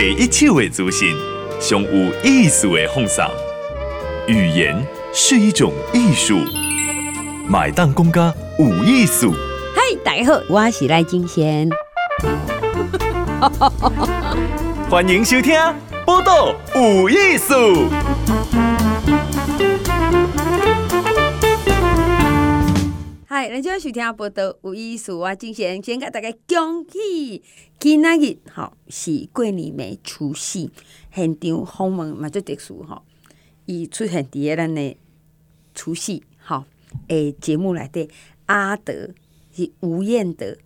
第一手的资讯，上有意思的放送。语言是一种艺术，买单公家有艺术。嗨，大家好，我是赖金贤。欢迎收听《报道有艺术》。嗨，咱今日收听《报道有意思啊金贤先甲大家恭喜，今仔日吼是过年暝除夕，现场访问嘛最特殊吼，伊出现伫个咱的除夕吼诶节目内底，阿德是吴彦德，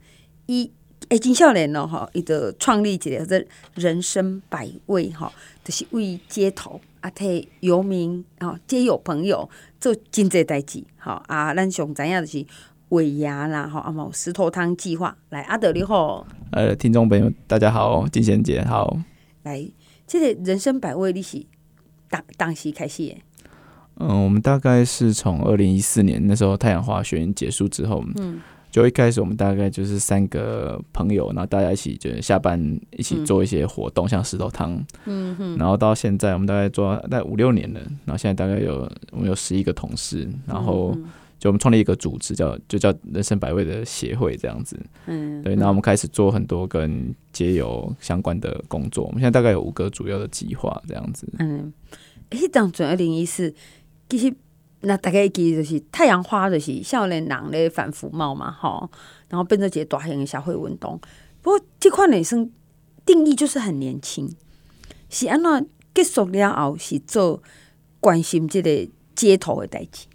伊。诶，真少年咯，吼，伊就创立一个叫做人生百味，吼，就是为街头啊，替游民哦，街友朋友做真济代志，吼啊，咱上知影就是尾牙啦，吼啊，无石头汤计划，来阿德你好，呃，听众朋友大家好，金贤姐好，来，这个人生百味你是当当时开始诶？嗯，我们大概是从二零一四年那时候太阳花学运结束之后，嗯。就一开始我们大概就是三个朋友，然后大家一起就是下班一起做一些活动，嗯、像石头汤，嗯哼，然后到现在我们大概做大概五六年了，然后现在大概有我们有十一个同事，然后就我们创立一个组织叫就叫人生百味的协会这样子，嗯，对，然后我们开始做很多跟街友相关的工作，我们现在大概有五个主要的计划这样子，嗯，诶，当转二零一四其实。那大概记就是太阳花，就是少年人咧反服贸嘛，吼，然后变成一个大型的社会运动。不过这款女生定义就是很年轻，是安怎结束了后是做关心这个街头的代志。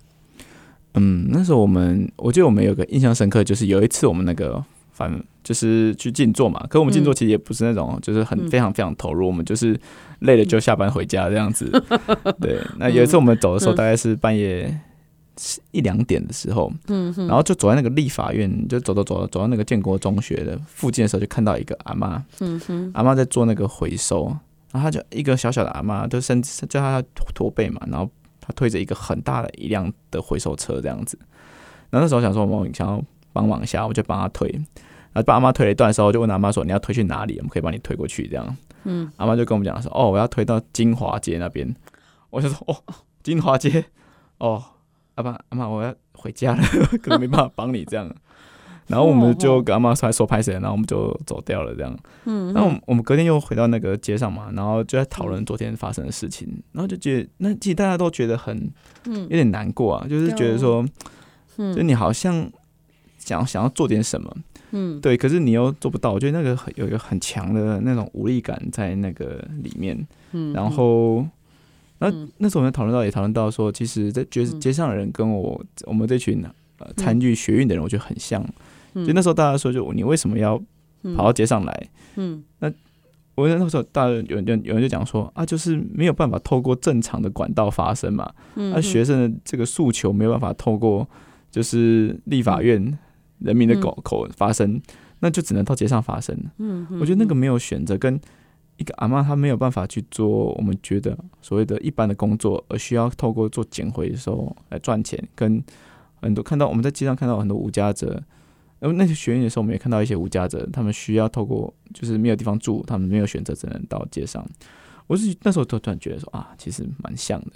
嗯，那时候我们，我记得我们有个印象深刻，就是有一次我们那个。反正就是去静坐嘛，可我们静坐其实也不是那种，就是很非常非常投入，我们就是累了就下班回家这样子。对，那有一次我们走的时候，大概是半夜一两点的时候，然后就走在那个立法院，就走走走走到那个建国中学的附近的时候，就看到一个阿嬷，阿妈在做那个回收，然后他就一个小小的阿妈，就身叫他驼背嘛，然后他推着一个很大的一辆的回收车这样子，然后那时候想说我们想要帮忙一下，我就帮他推。然后把阿妈推了一段的时候，就问阿妈说：“你要推去哪里？我们可以帮你推过去。”这样，嗯，阿妈就跟我们讲说：“哦，我要推到金华街那边。”我就说：“哦，金华街，哦，阿爸阿妈，我要回家了，可能没办法帮你这样。”然后我们就跟阿妈说：“说拍谁？”然后我们就走掉了这样。嗯，然后我们隔天又回到那个街上嘛，然后就在讨论昨天发生的事情，然后就觉得那其实大家都觉得很，嗯，有点难过啊，就是觉得说，嗯，就你好像想想要做点什么。嗯，对，可是你又做不到，我觉得那个有一个很强的那种无力感在那个里面。嗯，然后，那那时候我们讨论到也讨论到说，其实，在街街上的人跟我我们这群呃参与学运的人，我觉得很像。就那时候大家说，就你为什么要跑到街上来？嗯，那我那时候大家有人就有人就讲说啊，就是没有办法透过正常的管道发声嘛。嗯，那学生的这个诉求没有办法透过就是立法院。人民的口口发声，嗯、那就只能到街上发声。嗯，我觉得那个没有选择，跟一个阿妈她没有办法去做我们觉得所谓的一般的工作，而需要透过做捡回收来赚钱。跟很多看到我们在街上看到很多无家者，然后，那些学员的时候，我们也看到一些无家者，他们需要透过就是没有地方住，他们没有选择，只能到街上。我是那时候突然觉得说啊，其实蛮像的。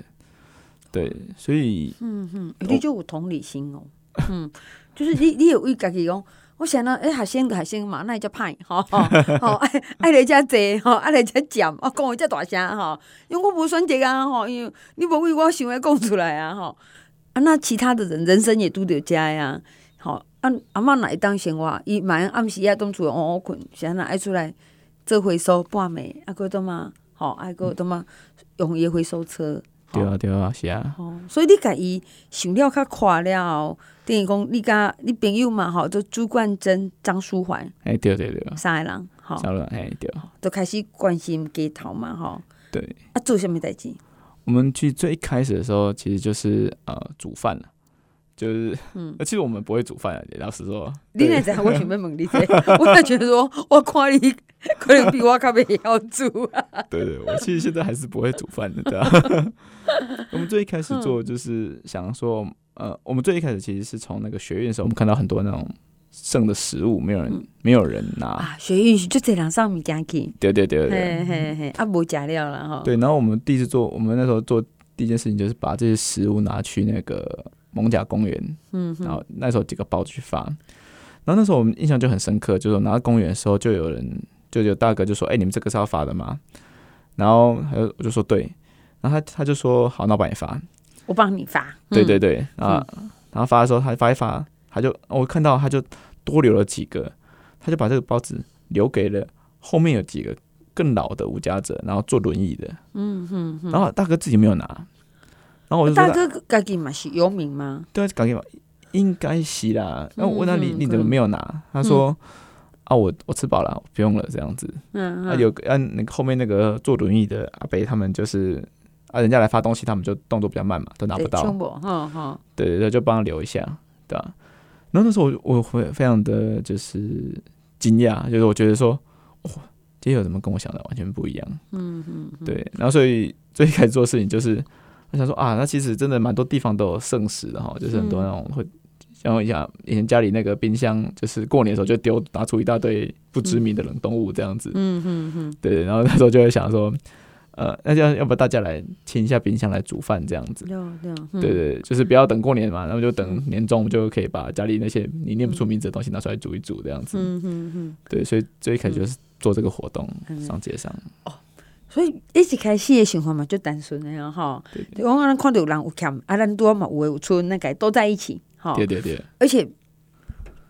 对，所以嗯哼，你就有同理心哦。嗯。就是你，你有为家己讲，我想到诶，学生个学生嘛，那叫歹，吼吼 吼，爱爱来遮济，吼爱来遮俭，啊，讲话遮大声，吼，因为我无选择啊，吼，因为你无为我想要讲出来啊，吼，啊，那其他的人人生也拄着遮呀，吼，啊，阿嬷若会当生活，伊嘛暗时啊，当厝窝窝困，是安那爱出来做回收半暝，啊，搁倒嘛，吼，啊，搁倒嘛，用伊回收车。对啊，对啊，是啊。哦，所以你家己想了较快了后，等于讲你家你朋友嘛，吼，就朱冠珍、张书桓，哎，对对对，三个人，吼，三个人，哎，对，就开始关心街头嘛，吼。对。啊，做什么代志？我们去最一开始的时候，其实就是呃煮饭了，就是，嗯，其实我们不会煮饭啊，老实说。你那阵我想要问你这，我也觉得说，我看你。可能比我较袂晓煮啊！对，对对，我其实现在还是不会煮饭的，对啊。我们最一开始做就是想说，呃，我们最一开始其实是从那个学院的时候，我们看到很多那种剩的食物，没有人、嗯、没有人拿啊，学院就这两上物件去。对对对对，嘿嘿嘿，啊，无假料了哈。对，然后我们第一次做，我们那时候做第一件事情就是把这些食物拿去那个艋舺公园，嗯，然后那时候几个包去发，然后那时候我们印象就很深刻，就是拿到公园的时候，就有人就有大哥就说：“哎、欸，你们这个是要发的吗？”然后还有我就说：“对。”然后他他就说：“好，那我帮你发。”我帮你发。嗯、对对对，啊、嗯、然后发的时候，他发一发，他就我看到他就多留了几个，他就把这个包子留给了后面有几个更老的无家者，然后坐轮椅的。嗯哼。然后大哥自己没有拿，然后我就说：“大哥自己嘛是游民吗？”对，自己嘛应该是啦。然后我问他：“你你怎么没有拿？”嗯、他说：“嗯、啊，我我吃饱了，不用了。”这样子。嗯嗯。啊，有啊，那个后面那个坐轮椅的阿伯他们就是。啊，人家来发东西，他们就动作比较慢嘛，都拿不到。对对对，就帮他留一下，对吧？然后那时候我我会非常的就是惊讶，就是我觉得说，哇，街友怎么跟我想的完全不一样？嗯嗯。对，然后所以最开始做事情就是，我想说啊，那其实真的蛮多地方都有剩食的哈，就是很多那种会，像我讲以前家里那个冰箱，就是过年的时候就丢拿出一大堆不知名的冷冻物这样子。嗯嗯嗯。对，然后那时候就会想说。呃，那要要不大家来清一下冰箱来煮饭这样子？对对对，就是不要等过年嘛，然后就等年终就可以把家里那些你念不出名字的东西拿出来煮一煮这样子。嗯嗯嗯。对，所以最开始就是做这个活动上街上。哦，所以一直开始的想法嘛，就单纯那样哈。对。我咱看到有人有欠，啊，咱多嘛，有有村那个都在一起哈。对对对。而且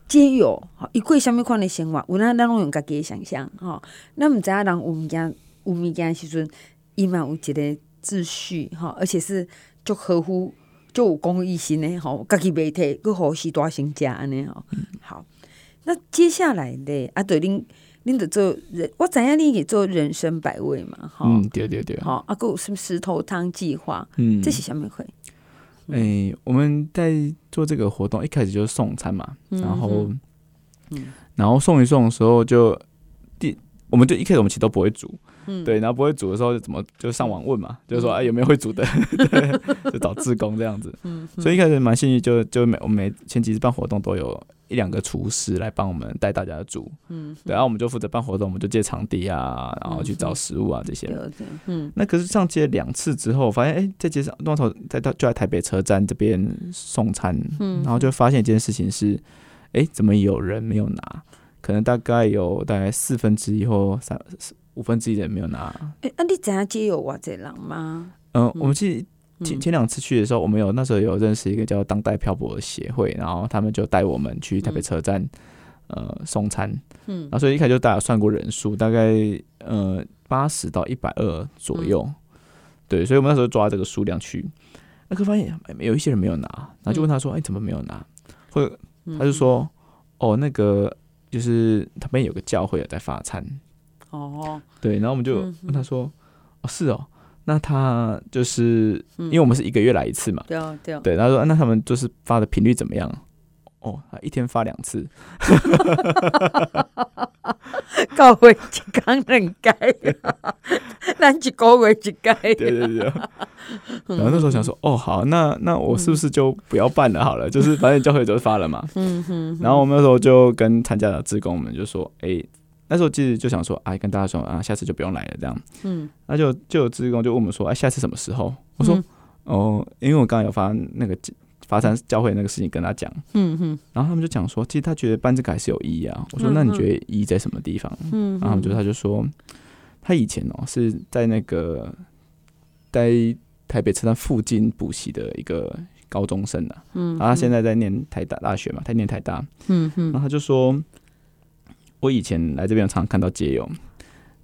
皆有，一过什么款的生活，有那咱拢用家己的想象哈。那唔知影人有物件有物件时阵。伊嘛有一个秩序哈，而且是足合乎足有公益心的吼，家己袂摕，佮好时大成家安尼吼。好，那接下来咧，啊对，恁恁得做人，我知影你去做人生百味嘛，哈。嗯，对对对。好，啊，佮有什么石头汤计划？嗯，这是什么会？哎、欸，我们在做这个活动，一开始就是送餐嘛，然后，嗯，然后送一送的时候就第，我们就一开始我们其实都不会煮。嗯，对，然后不会煮的时候就怎么就上网问嘛，就是说哎有没有会煮的，对，就找志工这样子。嗯，所以一开始蛮幸运，就就每我们每前几次办活动都有一两个厨师来帮我们带大家煮。嗯，对，然后我们就负责办活动，我们就借场地啊，然后去找食物啊这些。嗯，那可是上街两次之后，发现哎在街上弄头在到就在台北车站这边送餐，嗯，然后就发现一件事情是，哎怎么有人没有拿？可能大概有大概四分之一或三五分之一的人没有拿。哎、欸，那、啊、你怎样接有哇？这人吗？嗯，我们其实前前两次去的时候，我们有那时候有认识一个叫当代漂泊的协会，然后他们就带我们去台北车站，嗯、呃，送餐。嗯，然后所以一开始就大家算过人数，大概呃八十到一百二左右。嗯、对，所以我们那时候抓这个数量去，那可发现有一些人没有拿，然后就问他说：“哎、怎么没有拿？”或者他就说：“哦，那个就是他们有个教会在发餐。”哦，对，然后我们就问他说：“哦，是哦，那他就是因为我们是一个月来一次嘛，对对，对，他说那他们就是发的频率怎么样？哦，一天发两次，教会一工两改，咱一个月一改，对对对。然后那时候想说，哦，好，那那我是不是就不要办了？好了，就是反正教会就发了嘛。嗯哼。然后我们那时候就跟参加的职工们就说，哎。”那时候其实就想说，哎，跟大家说啊，下次就不用来了，这样。嗯。那就就有志工就问我们说，哎，下次什么时候？我说，嗯、哦，因为我刚刚有发那个发生教会那个事情跟他讲。嗯哼。然后他们就讲说，其实他觉得办这个还是有意义啊。我说，那你觉得意义在什么地方？嗯。然后他们就他就说，他以前哦是在那个在台北车站附近补习的一个高中生的、啊。嗯。然后他现在在念台大大学嘛，他念台大。嗯哼。然后他就说。我以前来这边常常看到街友，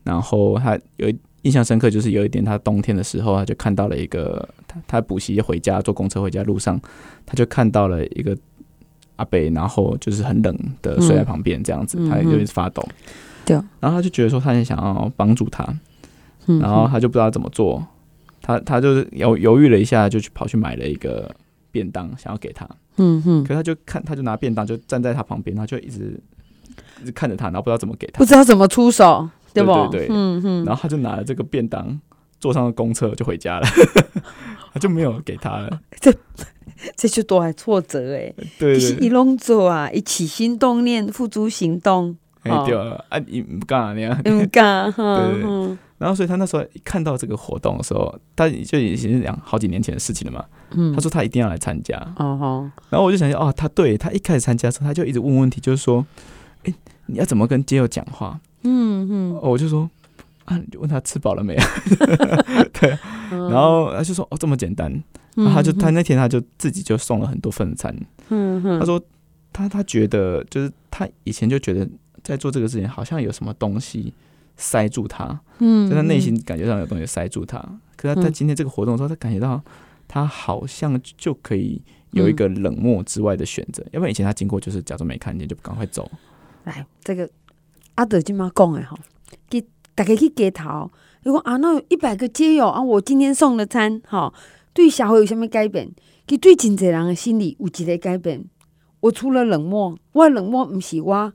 然后他有印象深刻，就是有一点，他冬天的时候，他就看到了一个他他补习回家坐公车回家路上，他就看到了一个阿北，然后就是很冷的睡在旁边这样子，嗯、他就一直发抖，对、嗯，然后他就觉得说他很想要帮助他，嗯、然后他就不知道怎么做，他他就是犹犹豫了一下，就去跑去买了一个便当，想要给他，嗯哼，可是他就看他就拿便当就站在他旁边，他就一直。一直看着他，然后不知道怎么给他，不知道怎么出手，对不？对嗯嗯。然后他就拿了这个便当，坐上了公车就回家了，他就没有给他了。这这就多还挫折哎。对，一弄做啊，一起心动念付诸行动。哎、欸，对啊，啊，你不干那样，不干哈。对，然后所以他那时候一看到这个活动的时候，他就已经是两好几年前的事情了嘛。嗯，他说他一定要来参加。哦，然后我就想说，哦，他对他一开始参加的时候，他就一直问问题，就是说，哎、欸，你要怎么跟街友讲话？嗯嗯，我就说，啊，你就问他吃饱了没有？对，然后他就说，哦，这么简单。然后他就他那天他就自己就送了很多份餐。嗯嗯，他说他他觉得就是他以前就觉得。在做这个事情，好像有什么东西塞住他，嗯，在他内心感觉上有东西塞住他。嗯、可是他在今天这个活动的时候，他感觉到他好像就可以有一个冷漠之外的选择。要不然以前他经过就是假装没看见，就赶快走。来，这个阿德今妈讲的吼，给大家去街头，如果啊，那有一百个街友啊，我今天送的餐，哈，对社会有什么改变？给对真侪人的心理有一个改变？我除了冷漠，我冷漠不是我。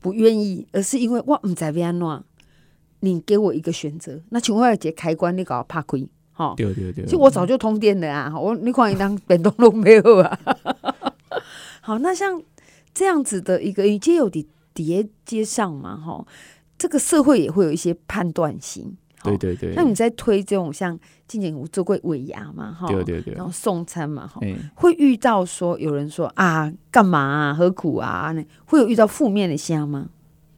不愿意，而是因为我唔知要安怎。你给我一个选择，那请问一个开关，你搞我拍开，哈？对对对。其实我早就通电了啊！我你看一张变动都没有啊。好，那像这样子的一个街友的叠接上嘛，哈，这个社会也会有一些判断性。对对对，那你在推这种像今年我做过尾牙嘛，哈，对对对，然后送餐嘛，哈，会遇到说有人说啊，干嘛啊，何苦啊？那会有遇到负面的虾吗？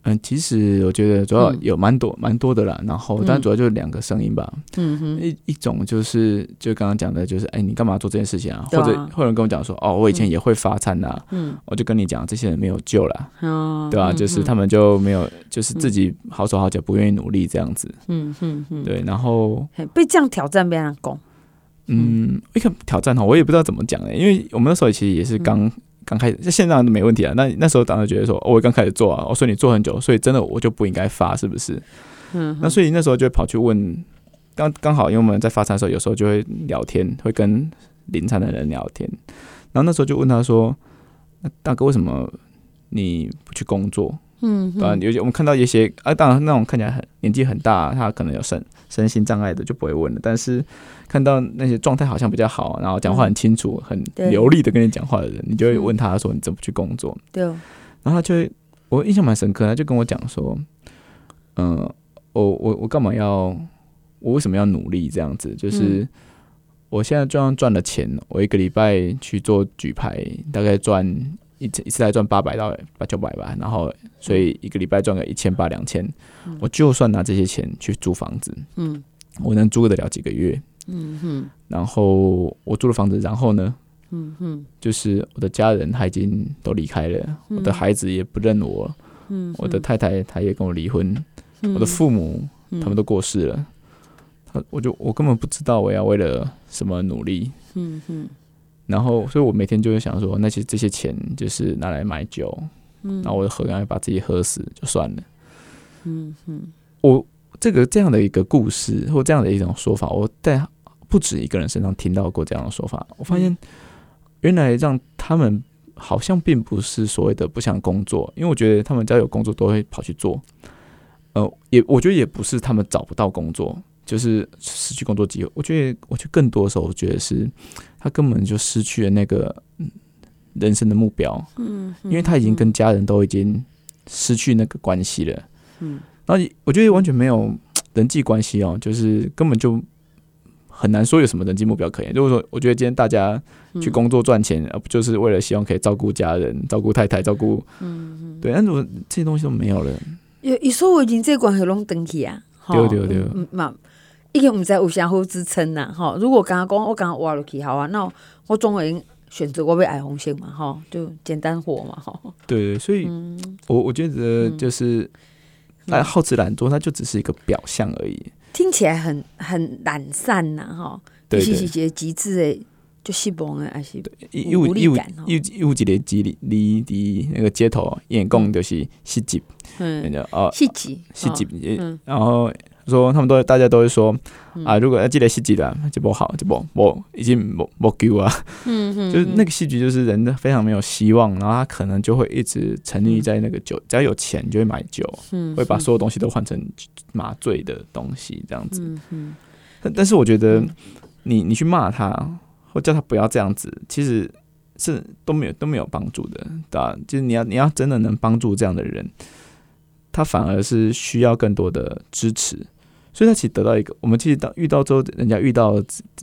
嗯，其实我觉得主要有蛮多蛮、嗯、多的啦，然后但主要就是两个声音吧。嗯哼，一一种就是就刚刚讲的，就是哎，你干嘛做这件事情啊？啊或者会有人跟我讲说，哦，我以前也会发餐呐、啊，嗯，我就跟你讲，这些人没有救了，哦，对吧、啊？就是他们就没有，就是自己好手好脚，不愿意努力这样子。嗯哼哼，对，然后被这样挑战，被人讲。嗯，一个挑战哈，我也不知道怎么讲呢，因为我们那时候其实也是刚。嗯刚开始，现在都没问题啊。那那时候当时觉得说，哦、我刚开始做啊，我说你做很久，所以真的我就不应该发，是不是？嗯。那所以那时候就跑去问，刚刚好，因为我们在发餐的时候，有时候就会聊天，会跟临餐的人聊天。然后那时候就问他说：“那大哥，为什么你不去工作？”嗯。啊，有些我们看到一些啊，当然那种看起来很年纪很大，他可能有身身心障碍的，就不会问了。但是。看到那些状态好像比较好，然后讲话很清楚、嗯、很流利的跟你讲话的人，你就会问他说：“你怎么去工作？”对。然后他就会，我印象蛮深刻，他就跟我讲说：“嗯、呃，我我我干嘛要？我为什么要努力？这样子，就是我现在就算赚了钱，我一个礼拜去做举牌，大概赚一次一次来赚八百到八九百吧。然后，所以一个礼拜赚个一千八两千，我就算拿这些钱去租房子，嗯，我能租得了几个月。”嗯哼，然后我租了房子，然后呢，嗯哼，就是我的家人他已经都离开了，嗯、我的孩子也不认我，嗯，我的太太她也跟我离婚，嗯、我的父母、嗯、他们都过世了，他我就我根本不知道我要为了什么努力，嗯哼，然后所以我每天就会想说，那些这些钱就是拿来买酒，嗯，然后我喝干脆把自己喝死就算了，嗯哼，我这个这样的一个故事或这样的一种说法，我在。不止一个人身上听到过这样的说法，我发现原来让他们好像并不是所谓的不想工作，因为我觉得他们只要有工作都会跑去做。呃，也我觉得也不是他们找不到工作，就是失去工作机会。我觉得，我觉得更多的时候，我觉得是他根本就失去了那个人生的目标。嗯，因为他已经跟家人都已经失去那个关系了。嗯，然后我觉得完全没有人际关系哦，就是根本就。很难说有什么人际目标可言。如果说，我觉得今天大家去工作赚钱，而不就是为了希望可以照顾家人、照顾太太、照顾……嗯，对。但如果这些东西都没有了，有一说我已经这关系拢登去啊，对对对，嘛，已经不知有啥好支撑呐，哈。如果刚刚讲我刚刚挖落去，好啊，那我总会选择我被矮红线嘛，哈，就简单活嘛，哈。对对，所以我我觉得就是，哎，好吃懒做，它就只是一个表象而已。听起来很很懒散呐，哈，对是是一个极致的，就失望的，还是无力感哦。有有一个机理，你的那个街头演讲就是失职，嗯，哦，失职，失职，然后说他们都大家都会说啊，如果要记得戏剧的，就不好，就不不已经不不救啊，嗯嗯，就是那个戏剧就是人的非常没有希望，然后他可能就会一直沉溺在那个酒，只要有钱就会买酒，会把所有东西都换成。麻醉的东西这样子，嗯，但但是我觉得你你去骂他或叫他不要这样子，其实是都没有都没有帮助的，对吧？就是你要你要真的能帮助这样的人，他反而是需要更多的支持，所以他其实得到一个，我们其实当遇到之后，人家遇到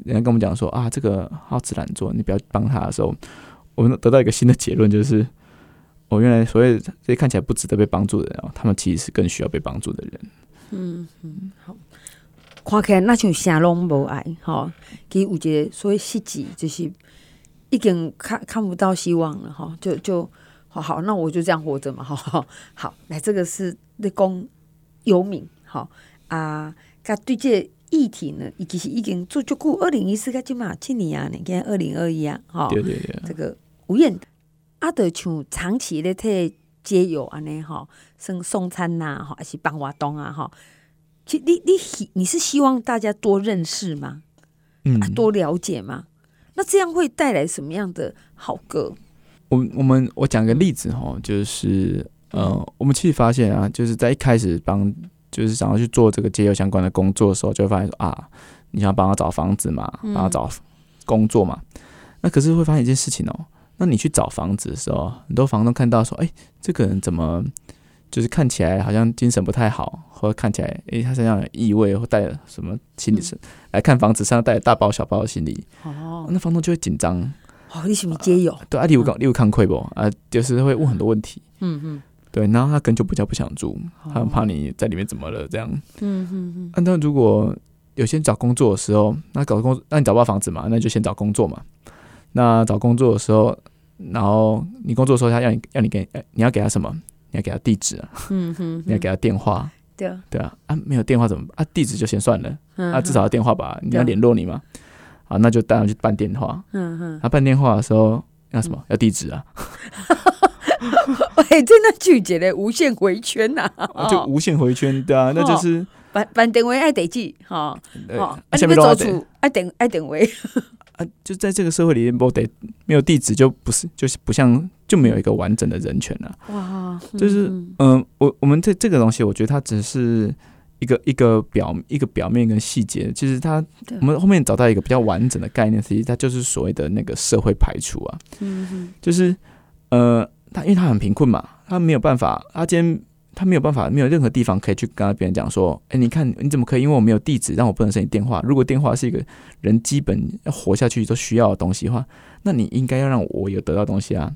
人家跟我们讲说啊，这个好自然做，你不要帮他的时候，我们得到一个新的结论就是。我、哦、原来所谓这些看起来不值得被帮助的人哦，他们其实是更需要被帮助的人。嗯嗯，好，看起来那像啥拢无爱哈，其实有一个所谓实际就是已经看看不到希望了哈，就就好好，那我就这样活着嘛，好好好，来这个是立功有名好啊，他对这议题呢，其实已经做足够二零一四个就嘛七年啊，你看二零二一啊，哈，对对对，这个吴燕。啊，得像长期咧替街友安尼吼，送送餐呐、啊，吼，还是办活动啊，吼。其实你你你是希望大家多认识吗？嗯、啊，多了解吗？那这样会带来什么样的好歌？我我们我讲个例子哈，就是呃，我们其实发现啊，就是在一开始帮就是想要去做这个街友相关的工作的时候，就会发现说啊，你想帮他找房子嘛，帮他找工作嘛，嗯、那可是会发现一件事情哦。那你去找房子的时候，很多房东看到说：“哎、欸，这个人怎么就是看起来好像精神不太好，或者看起来哎、欸，他身上有异味，或带了什么心理是、嗯、来看房子，身上带了大包小包的行李。”哦，那房东就会紧张。哦，你是不是街友？对啊，你有讲，你有看亏不？啊，就是会问很多问题。嗯嗯。对，然后他根本就不叫不想住，他很怕你在里面怎么了这样。嗯嗯嗯。那如果有些找工作的时候，那搞工作，那你找不到房子嘛？那就先找工作嘛。那找工作的时候。然后你工作的时候，他要你要你给，你要给他什么？你要给他地址啊，嗯哼，你要给他电话，对啊，对啊，啊，没有电话怎么办？啊，地址就先算了，啊，至少要电话吧，你要联络你嘛，啊，那就当然去办电话，嗯哼，他办电话的时候要什么？要地址啊，哎，真的拒绝了，无限回圈呐，就无限回圈，对啊，那就是办办电话爱得记，哈，哦，下面做出爱电爱电话。就在这个社会里面，不得没有地址就不是，就是不像就没有一个完整的人权了。哇，就是嗯、呃，我我们这这个东西，我觉得它只是一个一个表一个表面跟细节。其实它我们后面找到一个比较完整的概念，其实它就是所谓的那个社会排除啊。嗯哼，就是呃，他因为他很贫困嘛，他没有办法，他今天。他没有办法，没有任何地方可以去跟别人讲说：“哎，你看你怎么可以？因为我没有地址，让我不能申请电话。如果电话是一个人基本要活下去都需要的东西的话，那你应该要让我有得到东西啊！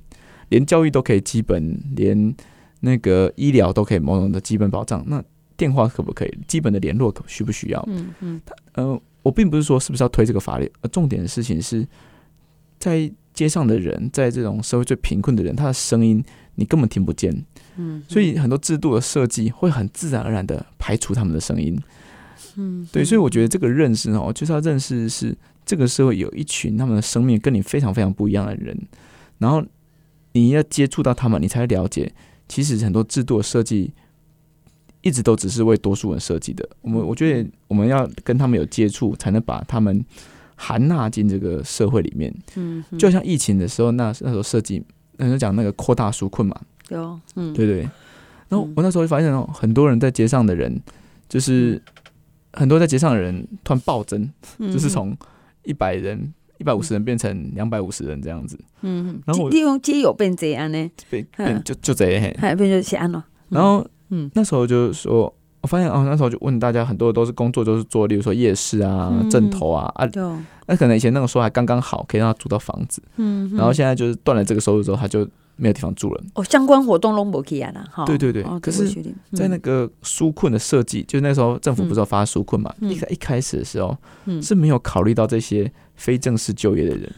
连教育都可以基本，连那个医疗都可以某种的基本保障。那电话可不可以？基本的联络可需不需要？嗯嗯。呃，我并不是说是不是要推这个法律，而重点的事情是在街上的人，在这种社会最贫困的人，他的声音你根本听不见。嗯，所以很多制度的设计会很自然而然的排除他们的声音。嗯，对，所以我觉得这个认识哦，就是要认识是这个社会有一群他们的生命跟你非常非常不一样的人，然后你要接触到他们，你才会了解，其实很多制度的设计一直都只是为多数人设计的。我们我觉得我们要跟他们有接触，才能把他们含纳进这个社会里面。嗯，就像疫情的时候，那那时候设计，那时候讲那个扩大纾困嘛。有，嗯，对对，然后我那时候就发现哦，很多人在街上的人，就是很多在街上的人突然暴增，就是从一百人、一百五十人变成两百五十人这样子。嗯，然后利用街友变这样呢，变变就就这样，还变就安了。然后，嗯，那时候就是说，我发现哦，那时候就问大家，很多都是工作都是做，例如说夜市啊、镇头啊啊，那可能以前那个时候还刚刚好，可以让他租到房子。嗯，然后现在就是断了这个收入之后，他就。没有地方住了哦，相关活动都没起来了哈。对对对，可是，在那个纾困的设计，就那时候政府不是要发纾困嘛？一开一开始的时候，是没有考虑到这些非正式就业的人。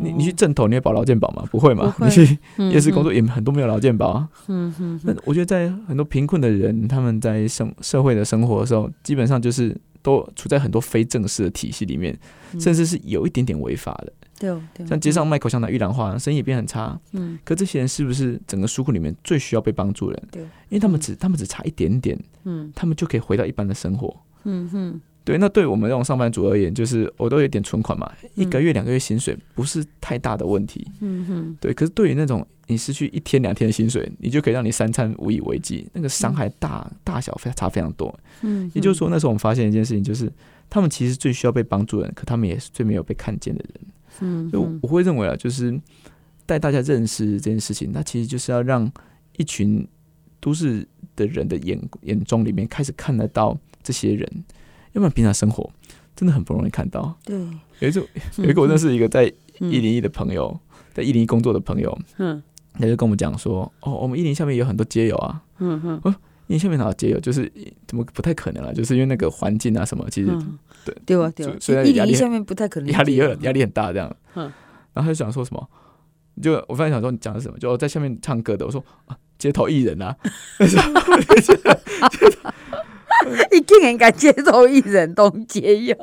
你你去正头，你会保劳健保吗？不会嘛？你去夜市工作也很多没有劳健保啊。嗯哼。那我觉得在很多贫困的人，他们在生社会的生活的时候，基本上就是都处在很多非正式的体系里面，甚至是有一点点违法的。对，像街上卖口香糖、玉兰花，生意也变很差。嗯，可这些人是不是整个书库里面最需要被帮助的人？对，因为他们只他们只差一点点，嗯，他们就可以回到一般的生活。嗯哼，对，那对我们这种上班族而言，就是我都有点存款嘛，嗯、一个月两个月薪水不是太大的问题。嗯哼，对。可是对于那种你失去一天两天的薪水，你就可以让你三餐无以为继，那个伤害大、嗯、大小非差非常多。嗯，也就是说，那时候我们发现一件事情，就是他们其实最需要被帮助的人，可他们也是最没有被看见的人。嗯，就我会认为啊，就是带大家认识这件事情，那其实就是要让一群都市的人的眼眼中里面开始看得到这些人，要不然平常生活真的很不容易看到。对，有一次有一个我认识一个在一零一的朋友，在一零一工作的朋友，嗯，他就跟我们讲说，哦，我们一零一下面有很多街友啊，嗯哼，哦，一零一下面哪有街友？就是怎么不太可能啊？就是因为那个环境啊什么，其实对对啊对啊，所以压力下面不太可能，压力有压力很大这样，嗯，然后他就想说什么？就我发现想说你讲的什么？就在下面唱歌的，我说啊，街头艺人啊。一定很敢接受一人东解友。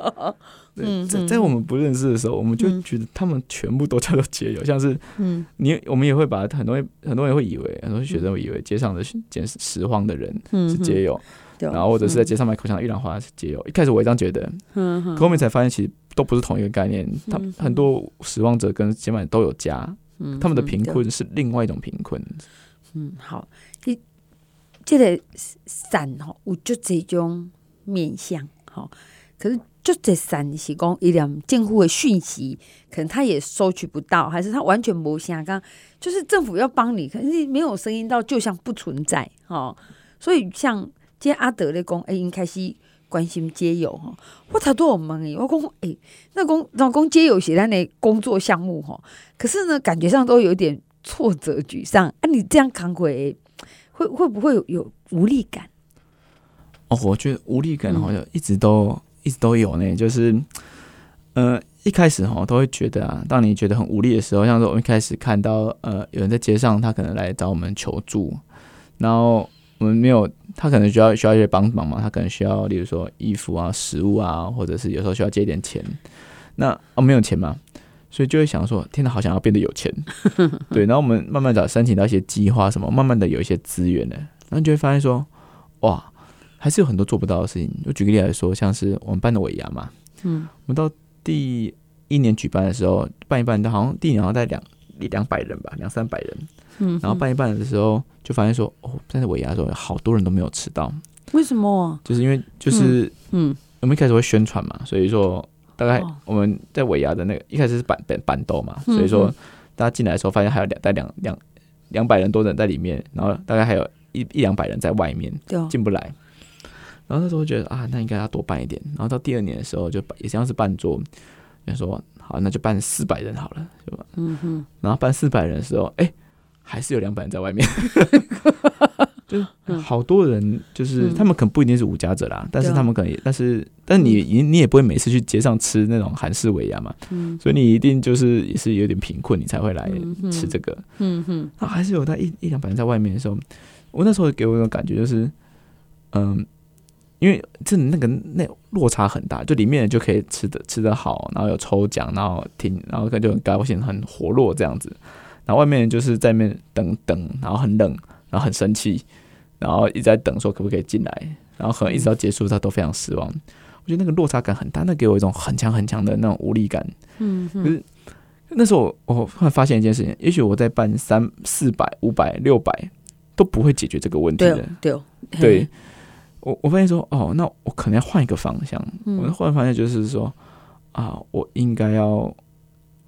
嗯，在在我们不认识的时候，我们就觉得他们全部都叫做街友，像是嗯，你我们也会把很多人很多人会以为很多学生会以为街上的捡拾荒的人是街友，然后或者是在街上卖口香糖、玉兰花是街友。一开始我也这样觉得，嗯，可后面才发现其实都不是同一个概念。他很多拾荒者跟街买都有家，他们的贫困是另外一种贫困。嗯，好，一这个伞吼有就这种面向吼，可是。就这三是讲一点政府的讯息，可能他也收取不到，还是他完全无声。刚就是政府要帮你，可是没有声音到，就像不存在哦。所以像今天阿德咧讲，哎，应开始关心街友哈。我才多我问诶，我讲哎，那讲那讲街友是咱的工作项目哈，可是呢，感觉上都有点挫折沮丧。啊，你这样扛回，会会不会有有无力感？哦，我觉得无力感好像一直都。一直都有呢，就是，呃，一开始哈都会觉得啊，当你觉得很无力的时候，像是我们一开始看到呃有人在街上，他可能来找我们求助，然后我们没有，他可能需要需要一些帮忙嘛，他可能需要，例如说衣服啊、食物啊，或者是有时候需要借一点钱，那哦没有钱嘛，所以就会想说，天哪，好想要变得有钱，对，然后我们慢慢找申请到一些计划什么，慢慢的有一些资源呢，然后就会发现说，哇。还是有很多做不到的事情。我举个例来说，像是我们办的尾牙嘛，嗯，我们到第一年举办的时候，办一办，好像第一年好像在两两百人吧，两三百人，嗯，然后办一办的时候，就发现说，哦，但是尾牙的时候，好多人都没有吃到，为什么？就是因为就是，嗯，我们一开始会宣传嘛，所以说大概我们在尾牙的那个一开始是板板板豆嘛，所以说大家进来的时候，发现还有两在两两两百人多人在里面，然后大概还有一一两百人在外面，进不来。然后那时候觉得啊，那应该要多办一点。然后到第二年的时候，就也像是办桌，就说好，那就办四百人好了，是吧？嗯哼。然后办四百人的时候，哎，还是有两百人在外面，就好多人，就是他们可能不一定是无家者啦，但是他们可能也，但是，但你你你也不会每次去街上吃那种韩式尾牙嘛，嗯，所以你一定就是也是有点贫困，你才会来吃这个，嗯哼。那还是有那一一两百人在外面的时候，我那时候给我一种感觉就是，嗯。因为这那个那落差很大，就里面就可以吃的吃的好，然后有抽奖，然后听，然后就很高兴，很活络这样子。然后外面就是在那边等等，然后很冷，然后很生气，然后一直在等说可不可以进来，然后可能一直到结束他都非常失望。我觉得那个落差感很大，那给我一种很强很强的那种无力感。嗯，可是那时候我突然发现一件事情，也许我在办三四百、五百、六百都不会解决这个问题的。对对。对我我发现说，哦，那我可能要换一个方向。嗯、我的换方向就是说，啊，我应该要，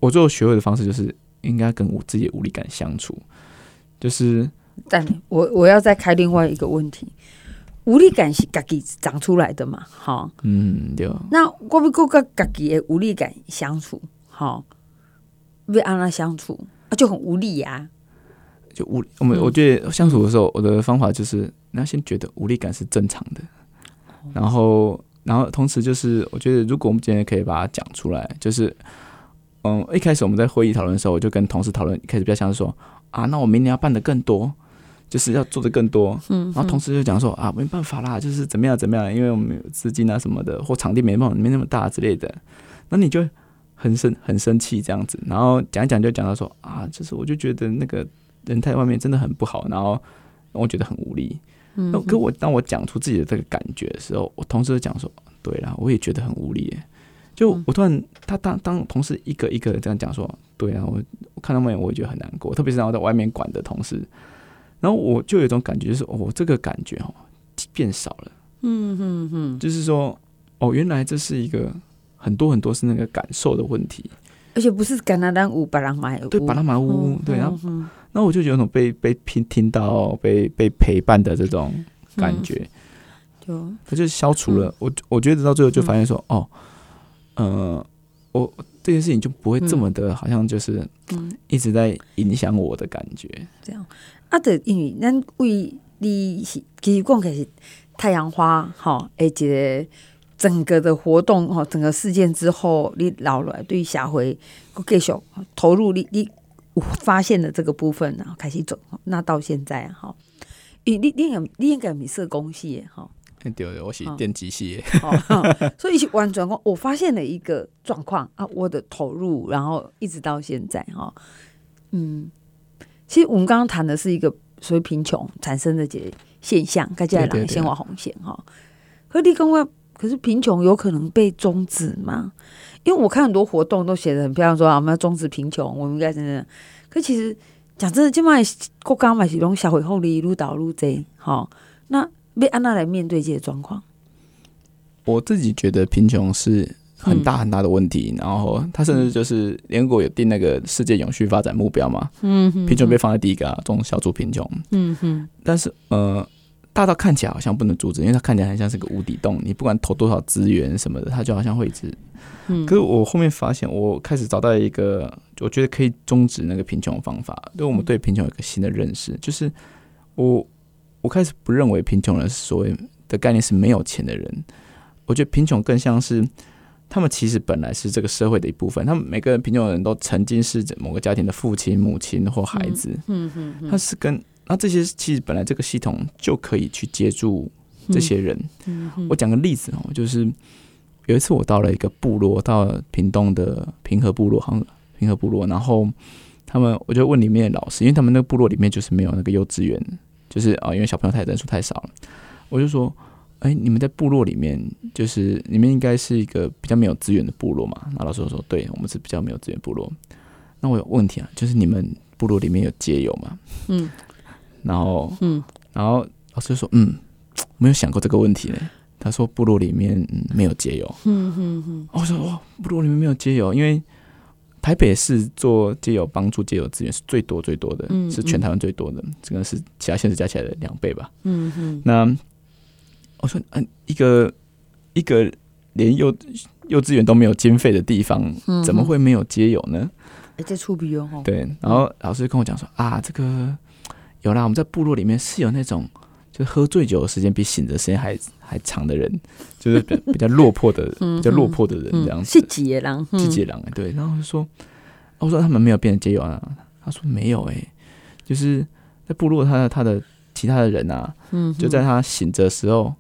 我最后学会的方式就是应该跟我自己的无力感相处。就是，但我我要再开另外一个问题，无力感是自己长出来的嘛？哈，嗯，对。那我不够跟自己的无力感相处，好，为安那相处啊，就很无力呀、啊。就无，我们我觉得相处的时候，我的方法就是，你要先觉得无力感是正常的，然后，然后同时就是，我觉得如果我们今天可以把它讲出来，就是，嗯，一开始我们在会议讨论的时候，我就跟同事讨论，一开始比较像是说，啊，那我明年要办的更多，就是要做的更多，嗯，然后同事就讲说，啊，没办法啦，就是怎么样怎么样，因为我们有资金啊什么的，或场地没办法没那么大之类的，那你就很生很生气这样子，然后讲一讲就讲到说，啊，就是我就觉得那个。人在外面真的很不好，然后我觉得很无力。那可我当我讲出自己的这个感觉的时候，我同事就讲说：“对啦，我也觉得很无力耶。就我突然，他当当同事一个一个这样讲说，对啊，我我看到没有，我也觉得很难过，特别是然后在外面管的同事，然后我就有一种感觉，就是哦，这个感觉哦变少了，嗯嗯嗯，就是说哦，原来这是一个很多很多是那个感受的问题，而且不是干那单乌巴拉马对巴拉马乌，对，然后那我就有种被被听听到被被陪伴的这种感觉，就。他就消除了，我我觉得到最后就发现说哦。呃，我这件事情就不会这么的，好像就是嗯，一直在影响我的感觉。这样啊，对，因为咱为你其实讲起是太阳花哈，而且整个的活动哈，整个事件之后，你老了对社会继续投入你，你你发现的这个部分，然后开始走，那到现在哈，你你你应你应该没社工系哈。对对，我是电机系，所以完全我发现了一个状况啊，我的投入，然后一直到现在哈，嗯，其实我们刚刚谈的是一个所谓贫穷产生的这现象，该叫哪个先画红线哈？可你刚刚可是贫穷有可能被终止吗？因为我看很多活动都写的很漂亮，说啊，我们要终止贫穷，我们应该怎样。可其实讲真的，今麦国家嘛是拢社会福利一路导入这哈，那。被安娜来面对这些状况，我自己觉得贫穷是很大很大的问题。嗯、然后他甚至就是联合国有定那个世界永续发展目标嘛，嗯，贫穷被放在第一个啊，中小组贫穷，嗯哼。但是呃，大到看起来好像不能阻止，因为它看起来很像是个无底洞，你不管投多少资源什么的，它就好像会一直。嗯。可是我后面发现，我开始找到一个我觉得可以终止那个贫穷的方法，对我们对贫穷有一个新的认识，就是我。我开始不认为贫穷人所谓的概念是没有钱的人，我觉得贫穷更像是他们其实本来是这个社会的一部分，他们每个人贫穷的人都曾经是某个家庭的父亲、母亲或孩子，嗯嗯，他是跟那这些其实本来这个系统就可以去接住这些人。我讲个例子哦，就是有一次我到了一个部落，到了屏东的平和部落，好像平和部落，然后他们我就问里面的老师，因为他们那个部落里面就是没有那个幼稚园。就是啊，因为小朋友太人数太少了，我就说，哎、欸，你们在部落里面，就是你们应该是一个比较没有资源的部落嘛？那老师说，对，我们是比较没有资源部落。那我有问题啊，就是你们部落里面有街友吗？嗯，然后，嗯，然后老师说，嗯，没有想过这个问题呢。他说部落里面、嗯、没有街友。嗯嗯嗯。我说哇，部落里面没有街友，因为。台北市做街友帮助街友资源是最多最多的，是全台湾最多的，这个是其他县市加起来的两倍吧。嗯嗯。那我说，嗯，一个一个连幼幼稚园都没有经费的地方，怎么会没有街友呢？而且出比哦。对，然后老师跟我讲说啊，这个有啦，我们在部落里面是有那种。就喝醉酒的时间比醒的时间还还长的人，就是比比较落魄的，比较落魄的人这样子。是杰狼，是杰狼哎，对。然后就说，我说他们没有变成街友啊，他说没有哎、欸，就是在部落他的他的其他的人啊，就在他醒着的时候，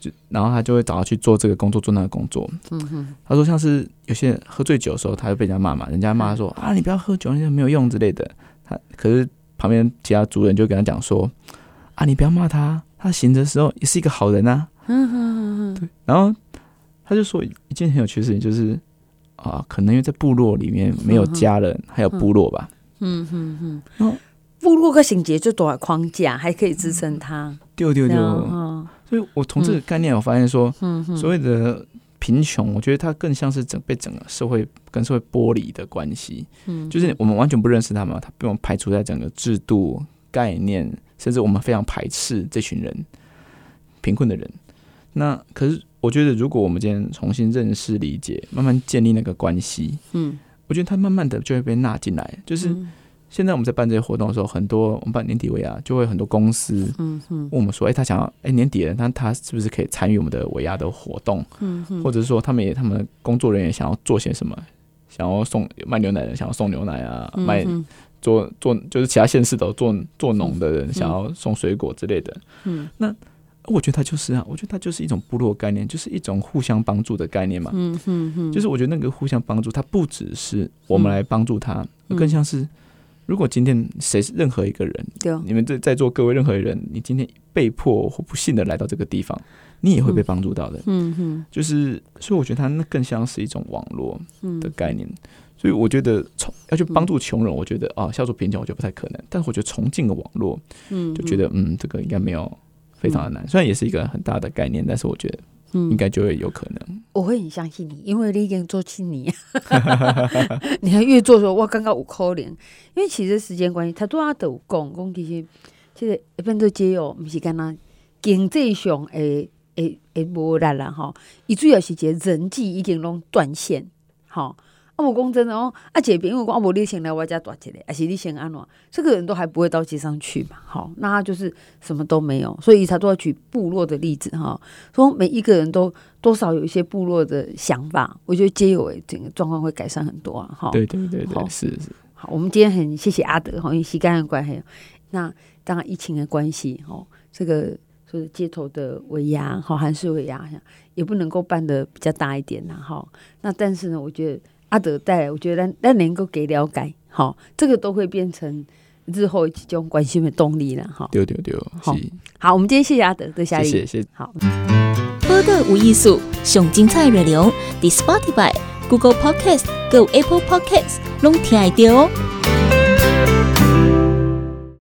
就然后他就会找他去做这个工作，做那个工作。他说像是有些人喝醉酒的时候，他会被人家骂嘛，人家骂他说啊，你不要喝酒，那些没有用之类的。他可是旁边其他族人就跟他讲说。啊！你不要骂他，他醒的时候也是一个好人啊。嗯哼哼哼。对，然后他就说一件很有趣的事情，就是啊，可能因为在部落里面没有家人，还有部落吧。嗯哼哼。然后部落个情节就多少框架，还可以支撑他。丢丢丢。所以我从这个概念，我发现说，嗯、所谓的贫穷，我觉得它更像是整被整个社会跟社会剥离的关系。嗯。就是我们完全不认识他们，他被我们排除在整个制度概念。甚至我们非常排斥这群人，贫困的人。那可是，我觉得如果我们今天重新认识、理解，慢慢建立那个关系，嗯，我觉得他慢慢的就会被纳进来。就是现在我们在办这些活动的时候，很多我们办年底尾牙，就会很多公司，嗯嗯，问我们说，哎，他想要，哎，年底了，那他是不是可以参与我们的尾牙的活动？嗯嗯，或者是说，他们也他们工作人员想要做些什么？想要送卖牛奶的，想要送牛奶啊，卖。做做就是其他县市都做做农的人想要送水果之类的，嗯，那我觉得它就是啊，我觉得它就是一种部落概念，就是一种互相帮助的概念嘛，嗯嗯嗯，就是我觉得那个互相帮助，它不只是我们来帮助他，更像是如果今天谁是任何一个人，对，你们在在座各位任何人，你今天被迫或不幸的来到这个地方，你也会被帮助到的。嗯嗯，就是所以我觉得它那更像是一种网络的概念。所以我觉得从要去帮助穷人，我觉得啊，消除贫穷我觉得不太可能。但是我觉得重建个网络，嗯，就觉得嗯，这个应该没有非常的难。虽然也是一个很大的概念，但是我觉得应该就会有可能。我会很相信你，因为你已经做七年，你还越做说，我刚刚有可怜。因为其实时间关系，他都要都讲讲，其实其实一般都只有不是干那经济上诶诶诶无力啦哈，伊主要是一个人际已经拢断线，吼。啊，我讲真的哦，啊，姐，因为我讲我你先来我家住一个，还是你先安怎？这个人都还不会到街上去嘛，好，那他就是什么都没有，所以他都要举部落的例子哈，说每一个人都多少有一些部落的想法，我觉得皆有诶，整个状况会改善很多啊，哈。对对对对，是是。好，我们今天很谢谢阿德哈，因为时间的关系，那当然疫情的关系哈，这个就是街头的尾牙哈，还是尾牙，也不能够办的比较大一点呐，哈。那但是呢，我觉得。阿德带，我觉得咱咱能够给了解，好，这个都会变成日后一种关心的动力了，哈。对对对，好，好，我们今天谢谢阿德再下谢谢，好。播客无艺术，上精彩内容，The Spotify、Google Podcast、Go Apple Podcast，拢听得到哦。